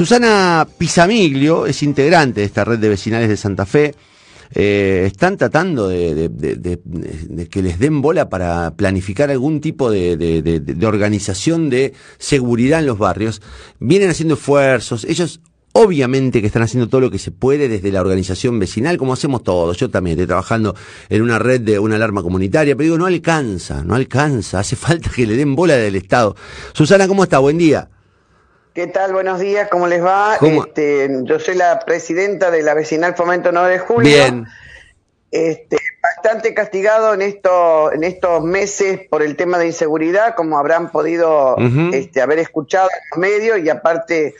Susana Pisamiglio es integrante de esta red de vecinales de Santa Fe. Eh, están tratando de, que les den bola para planificar algún tipo de, organización de seguridad en los barrios. Vienen haciendo esfuerzos. Ellos Obviamente que están haciendo todo lo que se puede desde la organización vecinal, como hacemos todos. Yo también estoy trabajando en una red de una alarma comunitaria, pero digo, no alcanza, no alcanza. Hace falta que le den bola del Estado. Susana, ¿cómo está? Buen día. ¿Qué tal? Buenos días, ¿cómo les va? Este, yo soy la presidenta de la vecinal Fomento 9 de Julio. Bien. Este, bastante castigado en, esto, en estos meses por el tema de inseguridad, como habrán podido este, haber escuchado en los medios, y aparte,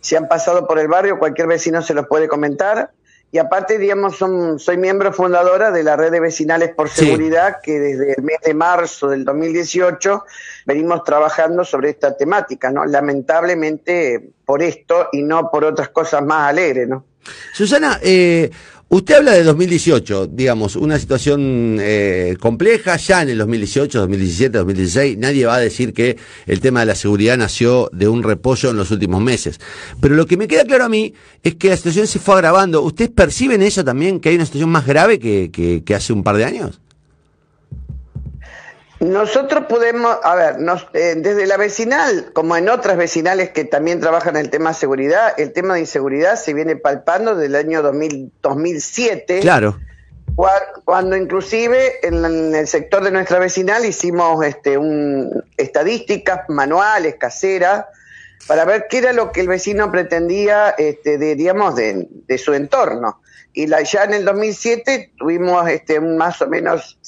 si han pasado por el barrio, cualquier vecino se los puede comentar. Y aparte, digamos, son, soy miembro fundadora de la red de vecinales por seguridad, que desde el mes de marzo del 2018 venimos trabajando sobre esta temática, ¿no? Lamentablemente por esto y no por otras cosas más alegres, ¿no? Susana, eh, Usted habla de 2018, digamos, una situación eh, compleja ya en el 2018, 2017, 2016. Nadie va a decir que el tema de la seguridad nació de un repollo en los últimos meses. Pero lo que me queda claro a mí es que la situación se fue agravando. ¿Ustedes perciben eso también, que hay una situación más grave que, que hace un par de años? Nosotros podemos, a ver, eh, desde la vecinal, como en otras vecinales que también trabajan el tema de seguridad, el tema de inseguridad se viene palpando desde el año 2007. Claro. Cuando, inclusive en, el sector de nuestra vecinal hicimos este, un, estadísticas manuales, caseras, para ver qué era lo que el vecino pretendía, este, de, digamos, de, su entorno. Y la, ya en el 2007 tuvimos este, más o menos,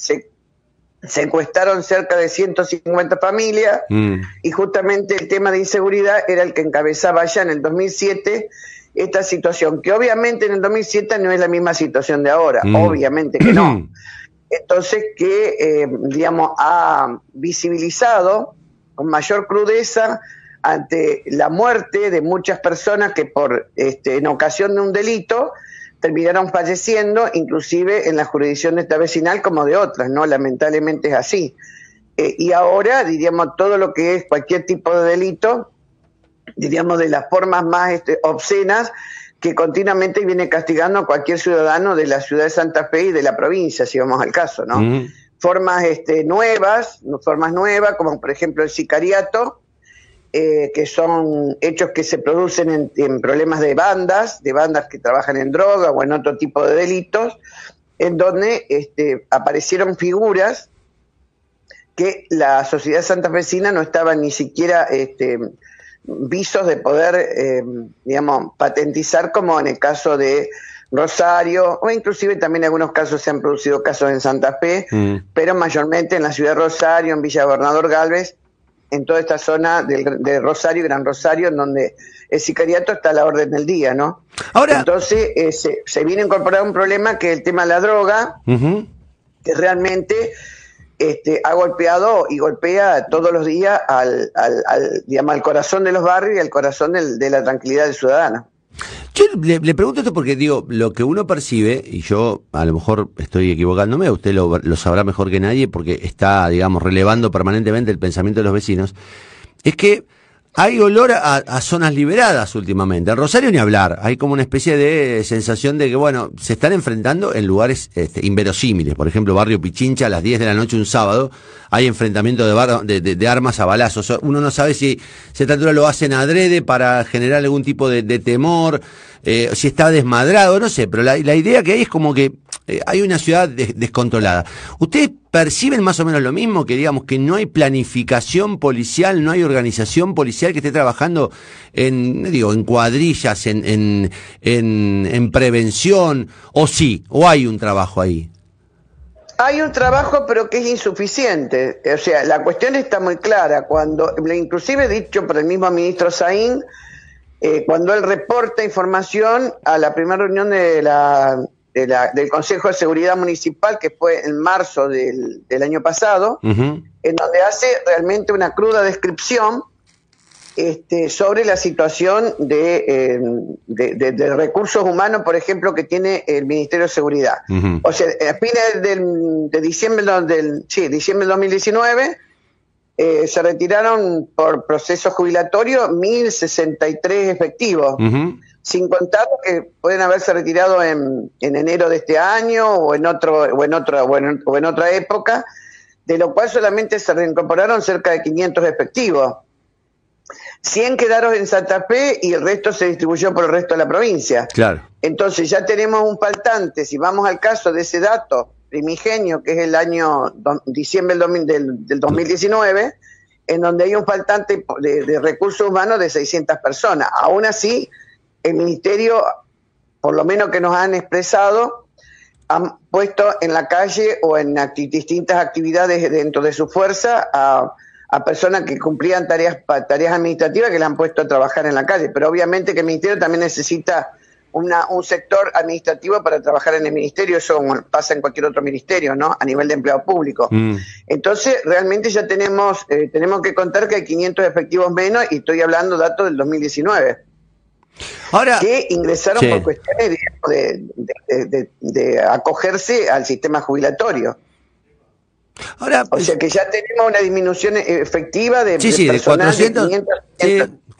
secuestraron cerca de 150 familias mm. y justamente el tema de inseguridad era el que encabezaba ya en el 2007 esta situación, que obviamente en el 2007 no es la misma situación de ahora, mm. obviamente que no. Entonces que, eh, digamos, ha visibilizado con mayor crudeza ante la muerte de muchas personas que por este, en ocasión de un delito terminaron falleciendo, inclusive en la jurisdicción de esta vecinal como de otras, ¿no? Lamentablemente es así. Eh, y ahora, diríamos, todo lo que es cualquier tipo de delito, diríamos, de las formas más este, obscenas, que continuamente viene castigando a cualquier ciudadano de la ciudad de Santa Fe y de la provincia, si vamos al caso, ¿no? Formas este, nuevas, formas nuevas, como por ejemplo el sicariato, eh, que son hechos que se producen en, problemas de bandas, de bandas que trabajan en droga o en otro tipo de delitos, en donde este, aparecieron figuras que la sociedad santafesina no estaba ni siquiera este, visos de poder, eh, digamos, patentizar como en el caso de Rosario, o inclusive también en algunos casos se han producido casos en Santa Fe, mm. pero mayormente en la ciudad de Rosario, en Villa Gobernador Galvez, en toda esta zona de Rosario, Gran Rosario, en donde el sicariato está a la orden del día, ¿no? Ahora, Entonces eh, se, viene a incorporar un problema que es el tema de la droga, que realmente este, ha golpeado y golpea todos los días al, al, al, digamos, al corazón de los barrios y al corazón de la tranquilidad del ciudadano. Yo le, pregunto esto porque digo, lo que uno percibe, y yo a lo mejor estoy equivocándome, usted lo, lo sabrá mejor que nadie porque está, digamos, relevando permanentemente el pensamiento de los vecinos, es que hay olor a, zonas liberadas últimamente. En Rosario ni hablar. Hay como una especie de sensación de que, bueno, se están enfrentando en lugares este, inverosímiles. Por ejemplo, Barrio Pichincha, a las 10 de la noche un sábado, hay enfrentamiento de, de, armas a balazos. Uno no sabe si se altura lo hacen adrede para generar algún tipo de, temor, eh, si está desmadrado, no sé. Pero la, la idea que hay es como que eh, hay una ciudad descontrolada. ¿Ustedes perciben más o menos lo mismo? Que digamos que no hay planificación policial, no hay organización policial que esté trabajando en, digo, en cuadrillas, en, en, en, prevención, o sí, o hay un trabajo ahí. Hay un trabajo, pero que es insuficiente. O sea, la cuestión está muy clara. Cuando, inclusive dicho por el mismo ministro Saín, eh, cuando él reporta información a la primera reunión de la del Consejo de Seguridad Municipal, que fue en marzo del, año pasado, en donde hace realmente una cruda descripción este, sobre la situación de, de, recursos humanos, por ejemplo, que tiene el Ministerio de Seguridad. O sea, a fines del, de diciembre del, sí, diciembre del 2019 eh, se retiraron por proceso jubilatorio 1.063 efectivos, sin contar que pueden haberse retirado en, en, enero de este año o en, otro, o, en otro, o, en, otra época, de lo cual solamente se reincorporaron cerca de 500 efectivos. 100 quedaron en Santa Fe y el resto se distribuyó por el resto de la provincia. Claro. Entonces ya tenemos un faltante, si vamos al caso de ese dato primigenio, que es el año diciembre del, del, 2019, en donde hay un faltante de, recursos humanos de 600 personas. Aún así, el Ministerio, por lo menos que nos han expresado, han puesto en la calle o en distintas actividades dentro de su fuerza a, a, personas que cumplían tareas, tareas administrativas que le han puesto a trabajar en la calle. Pero obviamente que el Ministerio también necesita una, un sector administrativo para trabajar en el ministerio, eso pasa en cualquier otro ministerio, ¿no? A nivel de empleo público. Mm. Entonces, realmente ya tenemos, eh, tenemos que contar que hay 500 efectivos menos y estoy hablando datos del 2019. Ahora, que ingresaron por cuestiones de, de, acogerse al sistema jubilatorio. Ahora, o sea que ya tenemos una disminución efectiva de, sí, sí, de 400,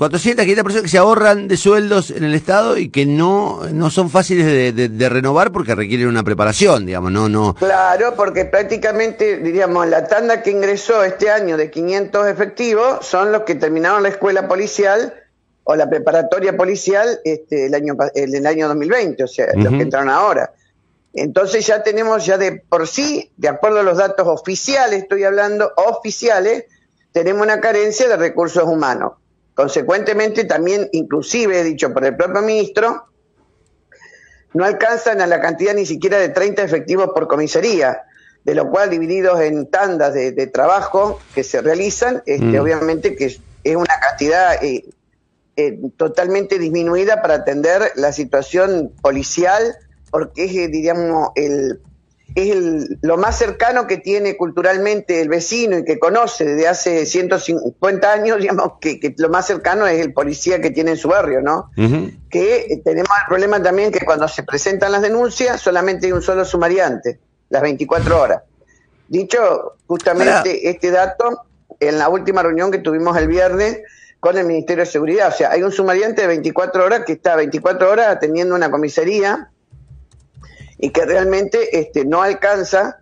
400, 500 personas que se ahorran de sueldos en el Estado y que no, no son fáciles de, renovar porque requieren una preparación, digamos, no, no. Claro, porque prácticamente, diríamos, la tanda que ingresó este año de 500 efectivos son los que terminaron la escuela policial o la preparatoria policial este, el año el, el año 2020, o sea, los que entraron ahora. Entonces ya tenemos ya de por sí, de acuerdo a los datos oficiales, estoy hablando oficiales, tenemos una carencia de recursos humanos. Consecuentemente, también, inclusive, dicho por el propio ministro, no alcanzan a la cantidad ni siquiera de 30 efectivos por comisaría, de lo cual divididos en tandas de, trabajo que se realizan, este, mm. obviamente que es, una cantidad eh, eh, totalmente disminuida para atender la situación policial, porque es, eh, diríamos, el, es lo más cercano que tiene culturalmente el vecino y que conoce desde hace 150 años, digamos, que, lo más cercano es el policía que tiene en su barrio, ¿no? Que eh, tenemos el problema también que cuando se presentan las denuncias solamente hay un solo sumariante, las 24 horas. Dicho justamente este dato, en la última reunión que tuvimos el viernes con el Ministerio de Seguridad, o sea, hay un sumariante de 24 horas que está 24 horas atendiendo una comisaría y que realmente este, no alcanza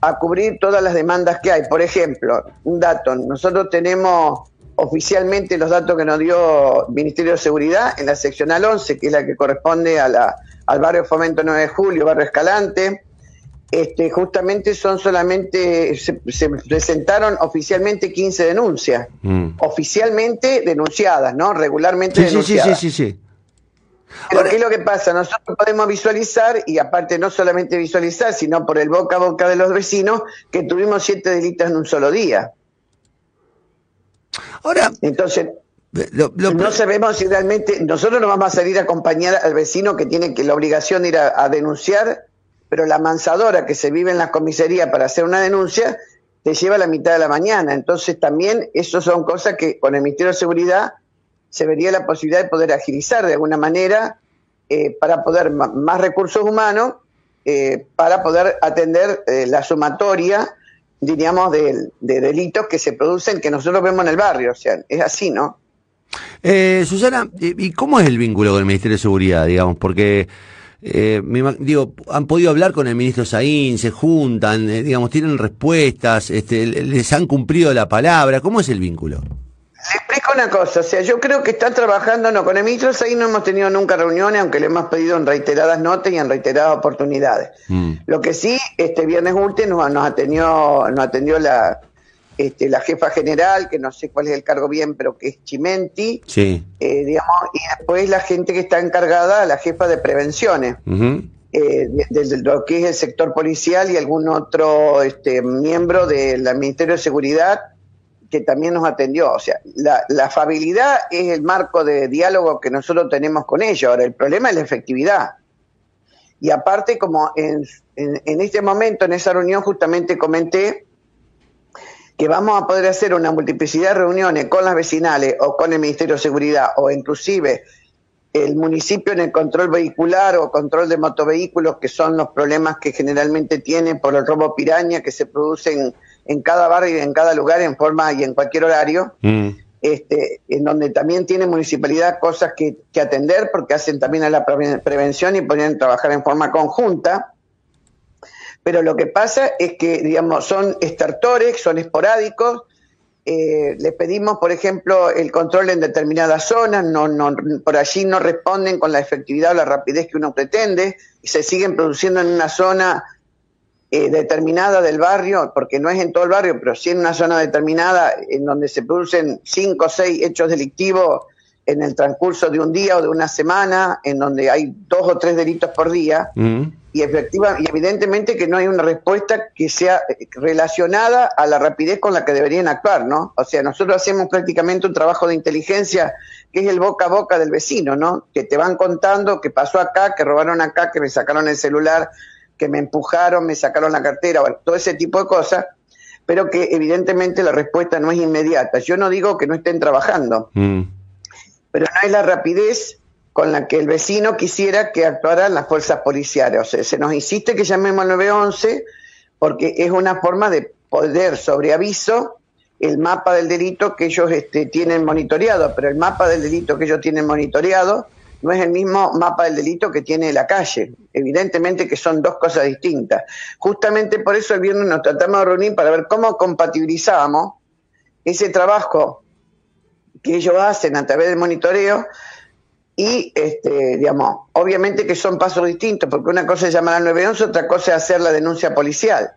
a cubrir todas las demandas que hay. Por ejemplo, un dato, nosotros tenemos oficialmente los datos que nos dio el Ministerio de Seguridad en la seccional 11, que es la que corresponde a la, al barrio Fomento 9 de Julio, barrio Escalante, este, justamente son solamente, se, presentaron oficialmente 15 denuncias, mm. oficialmente denunciadas, ¿no? Regularmente denunciadas. Sí, sí, sí, sí. Pero ¿qué es lo que pasa? Nosotros podemos visualizar, y aparte no solamente visualizar, sino por el boca a boca de los vecinos, que tuvimos siete delitos en un solo día. Ahora, entonces, no sabemos si realmente nosotros no vamos a salir a acompañar al vecino que tiene que la obligación de ir a, denunciar, pero la mansadora que se vive en la comisaría para hacer una denuncia te lleva a la mitad de la mañana. Entonces también eso son cosas que con el Ministerio de Seguridad se vería la posibilidad de poder agilizar de alguna manera eh, para poder más recursos humanos, eh, para poder atender eh, la sumatoria, diríamos, de, delitos que se producen, que nosotros vemos en el barrio. O sea, es así, ¿no? Susana, ¿y cómo es el vínculo con el Ministerio de Seguridad, digamos? Porque... digo, han podido hablar con el ministro Saín, se juntan, digamos, tienen respuestas, este, les han cumplido la palabra. ¿Cómo es el vínculo? Le explico una cosa, o sea, yo creo que están trabajando, no, con el ministro ahí no hemos tenido nunca reuniones, aunque le hemos pedido en reiteradas notas y en reiteradas oportunidades. Mm. Lo que sí, este viernes último nos, atendió, nos atendió la, este, la jefa general, que no sé cuál es el cargo bien, pero que es Chimenti, sí. Eh, digamos, y después la gente que está encargada, la jefa de prevenciones. Eh, desde lo que es el sector policial y algún otro este, miembro del Ministerio de Seguridad que también nos atendió. O sea, la, la afabilidad es el marco de diálogo que nosotros tenemos con ellos. Ahora, el problema es la efectividad. Y aparte, como en, en, este momento, en esa reunión, justamente comenté que vamos a poder hacer una multiplicidad de reuniones con las vecinales o con el Ministerio de Seguridad o inclusive el municipio en el control vehicular o control de motovehículos, que son los problemas que generalmente tienen por el robo piraña que se producen en cada barrio y en cada lugar en forma y en cualquier horario. Mm. Este, en donde también tiene municipalidad cosas que, que, atender porque hacen también a la prevención y pueden trabajar en forma conjunta. Pero lo que pasa es que, digamos, son estertores, son esporádicos. Eh, les pedimos, por ejemplo, el control en determinadas zonas, no, no, por allí no responden con la efectividad o la rapidez que uno pretende y se siguen produciendo en una zona eh, determinada del barrio, porque no es en todo el barrio, pero sí en una zona determinada en donde se producen cinco o seis hechos delictivos en el transcurso de un día o de una semana, en donde hay dos o tres delitos por día, mm. y efectiva, y evidentemente que no hay una respuesta que sea eh, relacionada a la rapidez con la que deberían actuar, ¿no? O sea, nosotros hacemos prácticamente un trabajo de inteligencia que es el boca a boca del vecino, ¿no? Que te van contando que pasó acá, que robaron acá, que me sacaron el celular, que me empujaron, me sacaron la cartera, bueno, todo ese tipo de cosas, pero que evidentemente la respuesta no es inmediata. Yo no digo que no estén trabajando, mm. pero no hay la rapidez con la que el vecino quisiera que actuaran las fuerzas policiales. O sea, se nos insiste que llamemos al 911 porque es una forma de poder sobre aviso el mapa del delito que ellos este, tienen monitoreado, pero el mapa del delito que ellos tienen monitoreado no es el mismo mapa del delito que tiene la calle. Evidentemente que son dos cosas distintas. Justamente por eso el viernes nos tratamos de reunir para ver cómo compatibilizábamos ese trabajo que ellos hacen a través del monitoreo y, este, digamos, obviamente que son pasos distintos, porque una cosa es llamar al 911, otra cosa es hacer la denuncia policial.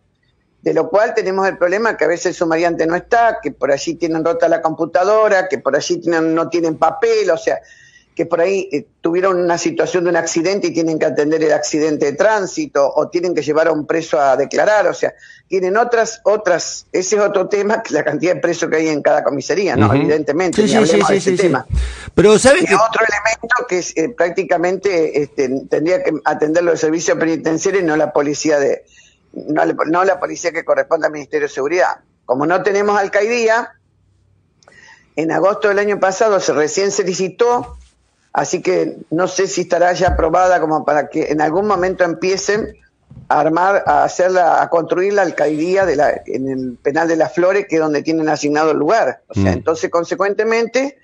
De lo cual tenemos el problema que a veces el sumariante no está, que por allí tienen rota la computadora, que por allí tienen, no tienen papel, o sea, que por ahí eh, tuvieron una situación de un accidente y tienen que atender el accidente de tránsito o tienen que llevar a un preso a declarar, o sea, tienen otras, otras, ese es otro tema que la cantidad de presos que hay en cada comisaría, ¿no? Evidentemente, sí, sí, sí, ese tema. Pero ¿sabes que... otro elemento que eh, prácticamente este, tendría que atenderlo el servicio penitenciario y no la policía de, no, no la policía que corresponde al Ministerio de Seguridad. Como no tenemos alcaidía, en agosto del año pasado se recién se licitó Así que no sé si estará ya aprobada como para que en algún momento empiecen a armar, a hacerla, a construir la alcaldía de la, en el penal de las Flores, que es donde tienen asignado el lugar. O sea, mm. entonces, consecuentemente,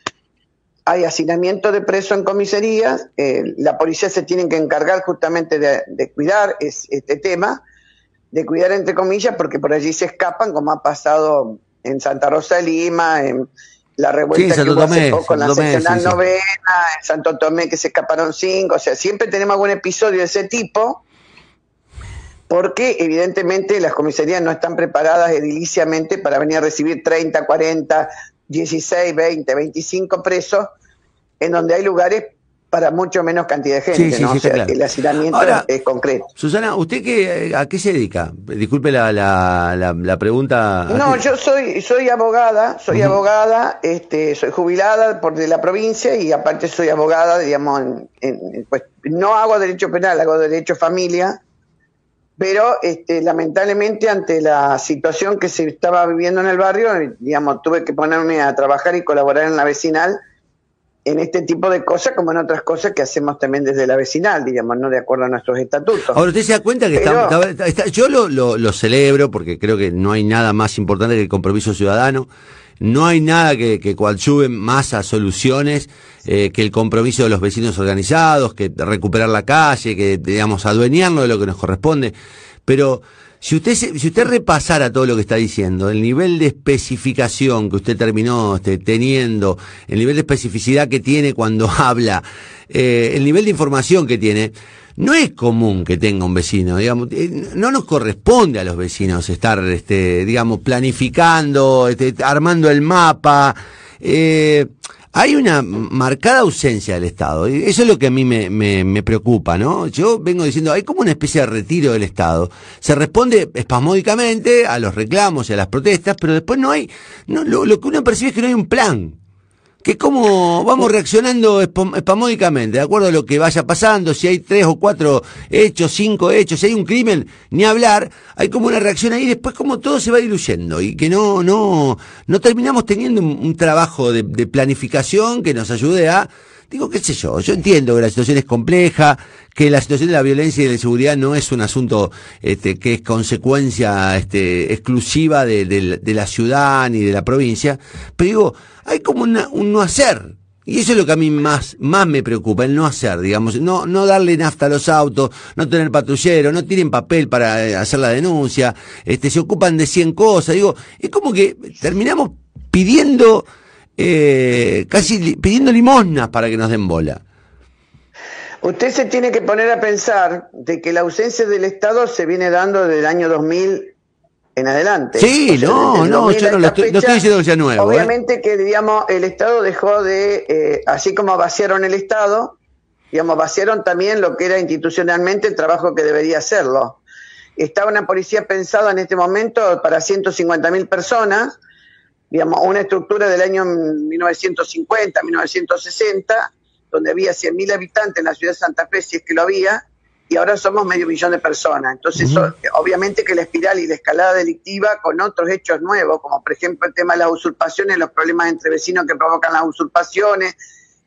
hay hacinamiento de presos en comisarías, eh, la policía se tiene que encargar justamente de, cuidar este tema, de cuidar entre comillas, porque por allí se escapan, como ha pasado en Santa Rosa de Lima, en, la revuelta que hubo hace poco en la seccional novena, en Santo Tomé que se escaparon cinco, o sea, siempre tenemos algún episodio de ese tipo, porque evidentemente las comisarías no están preparadas ediliciamente para venir a recibir 30, 40, 16, 20, 25 presos, en donde hay lugares para mucho menos cantidad de gente, ¿no? o sea, el hacinamiento es concreto. Susana, ¿usted qué, a qué se dedica? Disculpe la, la, la, pregunta. No, yo soy soy abogada, soy abogada, este, soy jubilada por de la provincia y aparte soy abogada, digamos, en, pues no hago derecho penal, hago derecho familia, pero este, lamentablemente ante la situación que se estaba viviendo en el barrio, digamos, tuve que ponerme a trabajar y colaborar en la vecinal en este tipo de cosas como en otras cosas que hacemos también desde la vecinal, digamos, no de acuerdo a nuestros estatutos. Ahora, ¿usted se da cuenta que está, yo lo, lo, celebro porque creo que no hay nada más importante que el compromiso ciudadano, no hay nada que, que coadyuve más a soluciones eh, que el compromiso de los vecinos organizados, que recuperar la calle, que, digamos, adueñarnos de lo que nos corresponde, pero si usted, si usted repasara todo lo que está diciendo, el nivel de especificación que usted terminó este, teniendo, el nivel de especificidad que tiene cuando habla, eh, el nivel de información que tiene, no es común que tenga un vecino, digamos, eh, no nos corresponde a los vecinos estar, este, digamos, planificando, este, armando el mapa. Eh, hay una marcada ausencia del Estado. Y eso es lo que a mí me, me, preocupa, ¿no? Yo vengo diciendo, hay como una especie de retiro del Estado. Se responde espasmódicamente a los reclamos y a las protestas, pero después no hay, no, lo que uno percibe es que no hay un plan que como vamos reaccionando espamódicamente, de acuerdo a lo que vaya pasando, si hay tres o cuatro hechos, cinco hechos, si hay un crimen, ni hablar, hay como una reacción ahí, después como todo se va diluyendo y que no, no, no terminamos teniendo un, trabajo de, planificación que nos ayude a digo, qué sé yo, yo entiendo que la situación es compleja, que la situación de la violencia y de la inseguridad no es un asunto este, que es consecuencia este, exclusiva de, de, la ciudad ni de la provincia, pero digo, hay como un no hacer. Y eso es lo que a mí más, más me preocupa, el no hacer, digamos, no, no darle nafta a los autos, no tener patrullero, no tienen papel para eh, hacer la denuncia, este, se ocupan de 100 cosas, digo, es como que terminamos pidiendo, eh, casi pidiendo limosnas para que nos den bola. Usted se tiene que poner a pensar de que la ausencia del Estado se viene dando desde el año 2000 en adelante. Sí, no, no, yo no, lo estoy, diciendo que sea nuevo. ¿eh? Obviamente que, digamos, el Estado dejó de, eh, así como vaciaron el Estado, digamos, vaciaron también lo que era institucionalmente el trabajo que debería hacerlo. Estaba una policía pensada en este momento para 150 mil personas, digamos, una estructura del año 1950, 1960, donde había 100 mil habitantes en la ciudad de Santa Fe, si es que lo había, y ahora somos medio millón de personas. Entonces, obviamente que la espiral y la escalada delictiva con otros hechos nuevos, como por ejemplo el tema de las usurpaciones, los problemas entre vecinos que provocan las usurpaciones,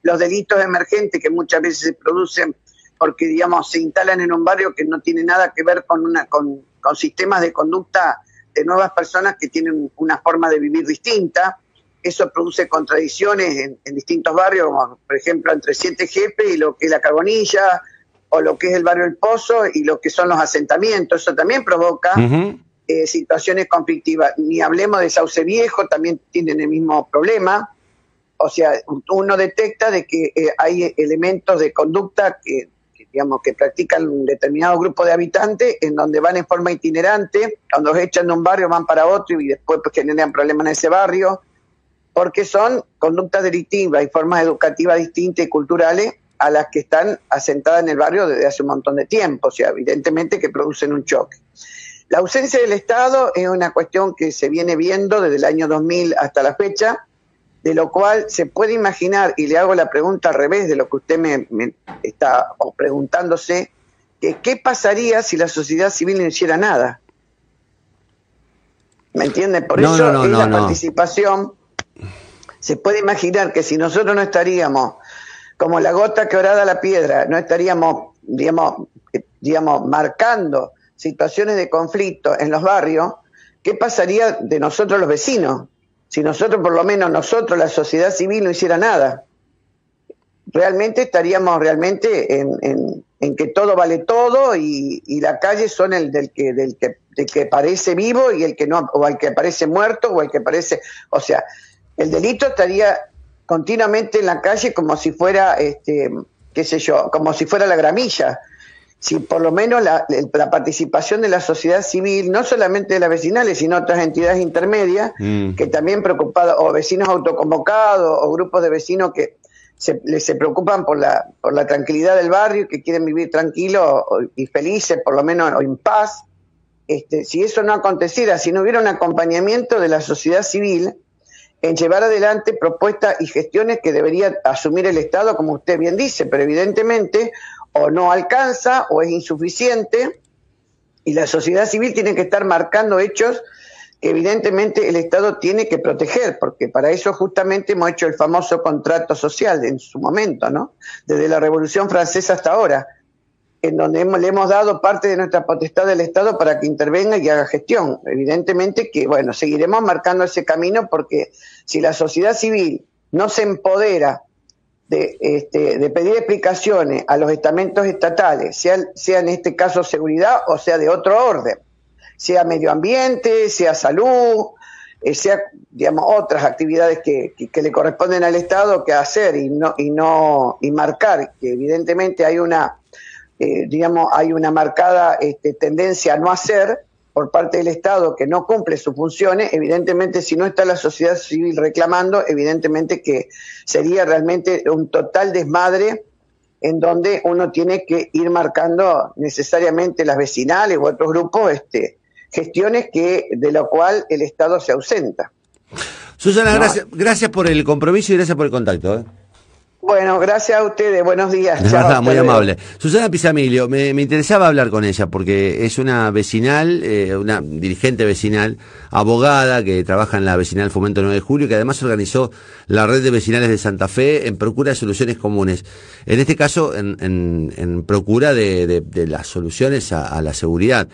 los delitos emergentes que muchas veces se producen porque, digamos, se instalan en un barrio que no tiene nada que ver con, una, con, sistemas de conducta de nuevas personas que tienen una forma de vivir distinta. Eso produce contradicciones en, en distintos barrios, como por ejemplo entre Siete Jefes y lo que es la Carbonilla, o lo que es el barrio El Pozo y lo que son los asentamientos. Eso también provoca eh, situaciones conflictivas. Ni hablemos de Sauce Viejo, también tienen el mismo problema. O sea, uno detecta de que eh, hay elementos de conducta que, digamos, que practican un determinado grupo de habitantes en donde van en forma itinerante, cuando los echan de un barrio van para otro y después pues, generan problemas en ese barrio, porque son conductas delictivas y formas educativas distintas y culturales a las que están asentadas en el barrio desde hace un montón de tiempo, o sea, evidentemente que producen un choque. La ausencia del Estado es una cuestión que se viene viendo desde el año 2000 hasta la fecha, de lo cual se puede imaginar, y le hago la pregunta al revés de lo que usted me, está preguntándose, que qué pasaría si la sociedad civil no hiciera nada. ¿Me entiende? Por eso en la participación se puede imaginar que si nosotros no estaríamos como la gota que orada la piedra, no estaríamos, digamos, eh, digamos, marcando situaciones de conflicto en los barrios, ¿qué pasaría de nosotros los vecinos? Si nosotros, por lo menos nosotros, la sociedad civil, no hiciera nada. Realmente estaríamos realmente en, que todo vale todo y, la calle son el del que, del que, del que parece vivo y el que no, o el que parece muerto o el que parece, o sea, el delito estaría continuamente en la calle como si fuera, este, qué sé yo, como si fuera la gramilla. Si por lo menos la, participación de la sociedad civil, no solamente de las vecinales, sino otras entidades intermedias, mm. que también preocupados, o vecinos autoconvocados, o grupos de vecinos que se, se preocupan por la, por la tranquilidad del barrio, que quieren vivir tranquilos y felices, por lo menos, o en paz. Este, si eso no aconteciera, si no hubiera un acompañamiento de la sociedad civil, en llevar adelante propuestas y gestiones que debería asumir el Estado, como usted bien dice, pero evidentemente o no alcanza o es insuficiente y la sociedad civil tiene que estar marcando hechos que evidentemente el Estado tiene que proteger, porque para eso justamente hemos hecho el famoso contrato social en su momento, ¿no? Desde la Revolución Francesa hasta ahora en donde le hemos dado parte de nuestra potestad del Estado para que intervenga y haga gestión. Evidentemente que, bueno, seguiremos marcando ese camino porque si la sociedad civil no se empodera de, este, de pedir explicaciones a los estamentos estatales, sea, sea en este caso seguridad o sea de otro orden, sea medio ambiente, sea salud, eh, sea, digamos, otras actividades que, que, le corresponden al Estado que hacer y no, y no, y marcar que evidentemente hay una eh, digamos, hay una marcada este, tendencia a no hacer por parte del Estado que no cumple sus funciones, evidentemente si no está la sociedad civil reclamando, evidentemente que sería realmente un total desmadre en donde uno tiene que ir marcando necesariamente las vecinales u otros grupos este, gestiones que de lo cual el Estado se ausenta. Susana, gracias, gracias por el compromiso y gracias por el contacto. ¿eh? Bueno, gracias a ustedes, buenos días. Muy amable. Susana Pisamilio, me, me, interesaba hablar con ella porque es una vecinal, eh, una dirigente vecinal, abogada que trabaja en la vecinal Fomento 9 de Julio, que además organizó la red de vecinales de Santa Fe en procura de soluciones comunes. En este caso, en, en, en procura de, de, de, las soluciones a, a, la seguridad.